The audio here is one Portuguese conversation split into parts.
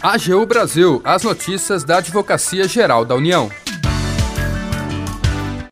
AGU Brasil, as notícias da Advocacia Geral da União.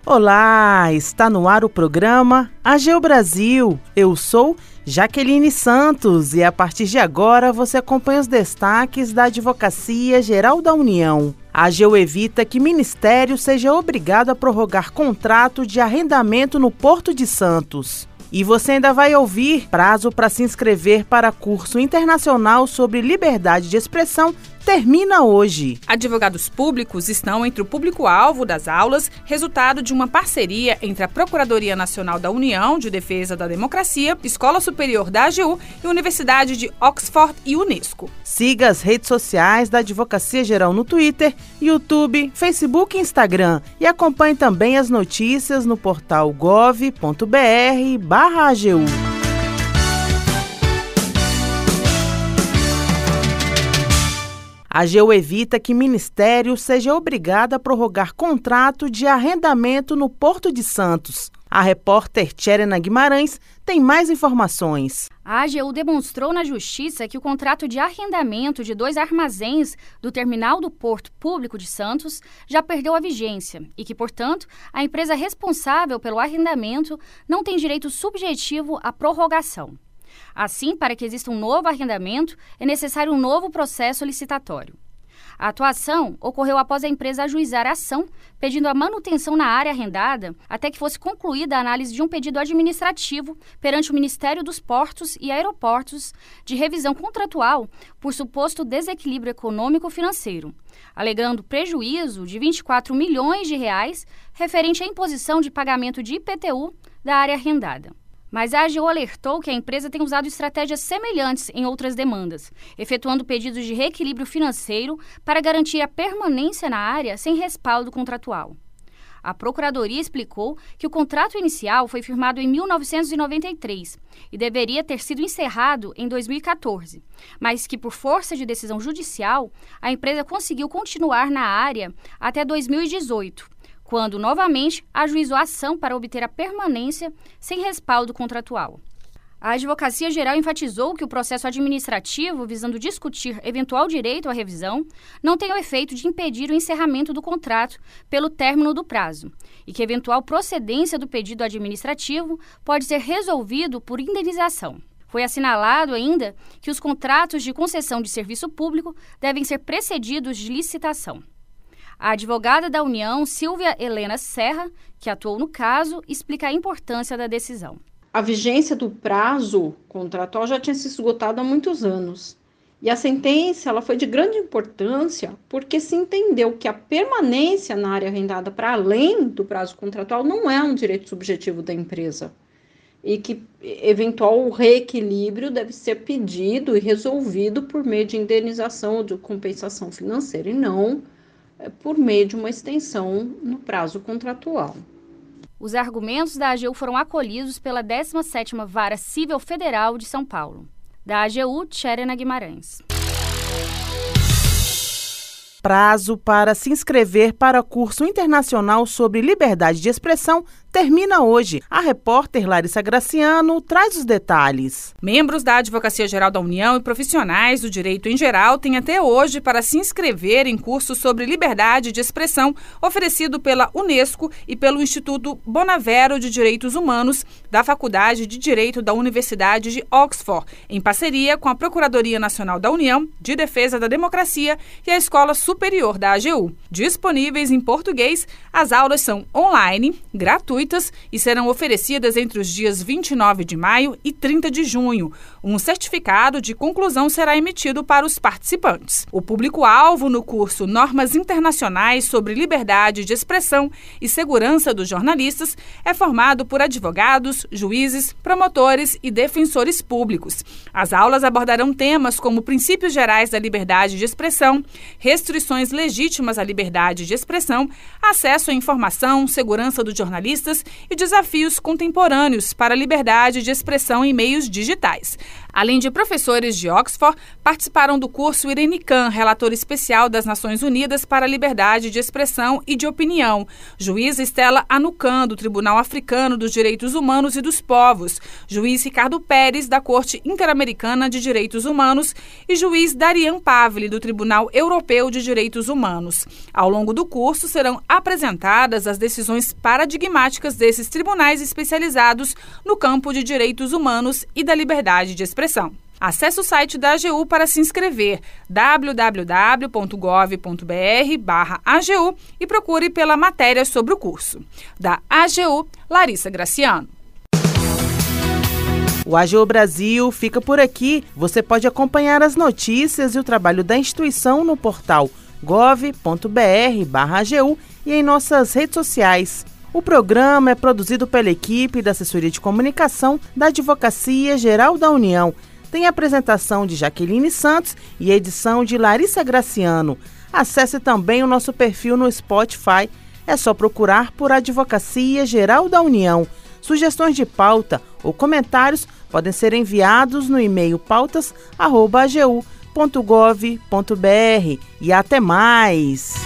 Olá, está no ar o programa AGU Brasil. Eu sou Jaqueline Santos e a partir de agora você acompanha os destaques da Advocacia Geral da União. A AGU evita que ministério seja obrigado a prorrogar contrato de arrendamento no Porto de Santos. E você ainda vai ouvir prazo para se inscrever para curso internacional sobre liberdade de expressão termina hoje. Advogados públicos estão entre o público-alvo das aulas, resultado de uma parceria entre a Procuradoria Nacional da União de Defesa da Democracia, Escola Superior da AGU e Universidade de Oxford e Unesco. Siga as redes sociais da Advocacia Geral no Twitter, YouTube, Facebook e Instagram e acompanhe também as notícias no portal gov.br/agu. A AGU evita que ministério seja obrigado a prorrogar contrato de arrendamento no Porto de Santos. A repórter Tcherena Guimarães tem mais informações. A AGU demonstrou na Justiça que o contrato de arrendamento de dois armazéns do terminal do Porto Público de Santos já perdeu a vigência e que, portanto, a empresa responsável pelo arrendamento não tem direito subjetivo à prorrogação. Assim, para que exista um novo arrendamento, é necessário um novo processo licitatório. A atuação ocorreu após a empresa ajuizar a ação, pedindo a manutenção na área arrendada até que fosse concluída a análise de um pedido administrativo perante o Ministério dos Portos e Aeroportos de revisão contratual por suposto desequilíbrio econômico-financeiro, alegando prejuízo de 24 milhões de reais referente à imposição de pagamento de IPTU da área arrendada. Mas a AGU alertou que a empresa tem usado estratégias semelhantes em outras demandas, efetuando pedidos de reequilíbrio financeiro para garantir a permanência na área sem respaldo contratual. A Procuradoria explicou que o contrato inicial foi firmado em 1993 e deveria ter sido encerrado em 2014, mas que, por força de decisão judicial, a empresa conseguiu continuar na área até 2018 quando novamente ajuizou a ação para obter a permanência sem respaldo contratual. A Advocacia Geral enfatizou que o processo administrativo visando discutir eventual direito à revisão não tem o efeito de impedir o encerramento do contrato pelo término do prazo e que eventual procedência do pedido administrativo pode ser resolvido por indenização. Foi assinalado ainda que os contratos de concessão de serviço público devem ser precedidos de licitação. A advogada da União, Silvia Helena Serra, que atuou no caso, explica a importância da decisão. A vigência do prazo contratual já tinha se esgotado há muitos anos. E a sentença ela foi de grande importância porque se entendeu que a permanência na área arrendada para além do prazo contratual não é um direito subjetivo da empresa e que eventual reequilíbrio deve ser pedido e resolvido por meio de indenização ou de compensação financeira e não por meio de uma extensão no prazo contratual. Os argumentos da AGU foram acolhidos pela 17ª Vara Civil Federal de São Paulo. Da AGU, Tcherena Guimarães prazo para se inscrever para curso internacional sobre liberdade de expressão termina hoje. A repórter Larissa Graciano traz os detalhes. Membros da Advocacia Geral da União e profissionais do direito em geral têm até hoje para se inscrever em curso sobre liberdade de expressão oferecido pela Unesco e pelo Instituto Bonavero de Direitos Humanos da Faculdade de Direito da Universidade de Oxford, em parceria com a Procuradoria Nacional da União de Defesa da Democracia e a Escola Superior da AGU. Disponíveis em português, as aulas são online, gratuitas gratuitas e serão oferecidas entre os dias 29 de maio e 30 de junho. Um certificado de conclusão será emitido para os participantes. O público-alvo no curso Normas Internacionais sobre Liberdade de Expressão e Segurança dos Jornalistas é formado por advogados, juízes, promotores e defensores públicos. As aulas abordarão temas como princípios gerais da liberdade de expressão, restrições legítimas à liberdade de expressão, acesso à informação, segurança dos jornalistas e desafios contemporâneos para a liberdade de expressão em meios digitais. Além de professores de Oxford, participaram do curso Irene Khan, relator especial das Nações Unidas para a Liberdade de Expressão e de Opinião, juiz Estela Anucan, do Tribunal Africano dos Direitos Humanos e dos Povos, juiz Ricardo Pérez, da Corte Interamericana de Direitos Humanos e juiz Darian Pavli, do Tribunal Europeu de Direitos Humanos. Ao longo do curso serão apresentadas as decisões paradigmáticas desses tribunais especializados no campo de direitos humanos e da liberdade de expressão. Acesse o site da AGU para se inscrever www.gov.br/agu e procure pela matéria sobre o curso. Da AGU, Larissa Graciano. O AGU Brasil fica por aqui. Você pode acompanhar as notícias e o trabalho da instituição no portal gov.br/agu e em nossas redes sociais. O programa é produzido pela equipe da Assessoria de Comunicação da Advocacia Geral da União. Tem apresentação de Jaqueline Santos e edição de Larissa Graciano. Acesse também o nosso perfil no Spotify. É só procurar por Advocacia Geral da União. Sugestões de pauta ou comentários podem ser enviados no e-mail pautas.agu.gov.br. E até mais!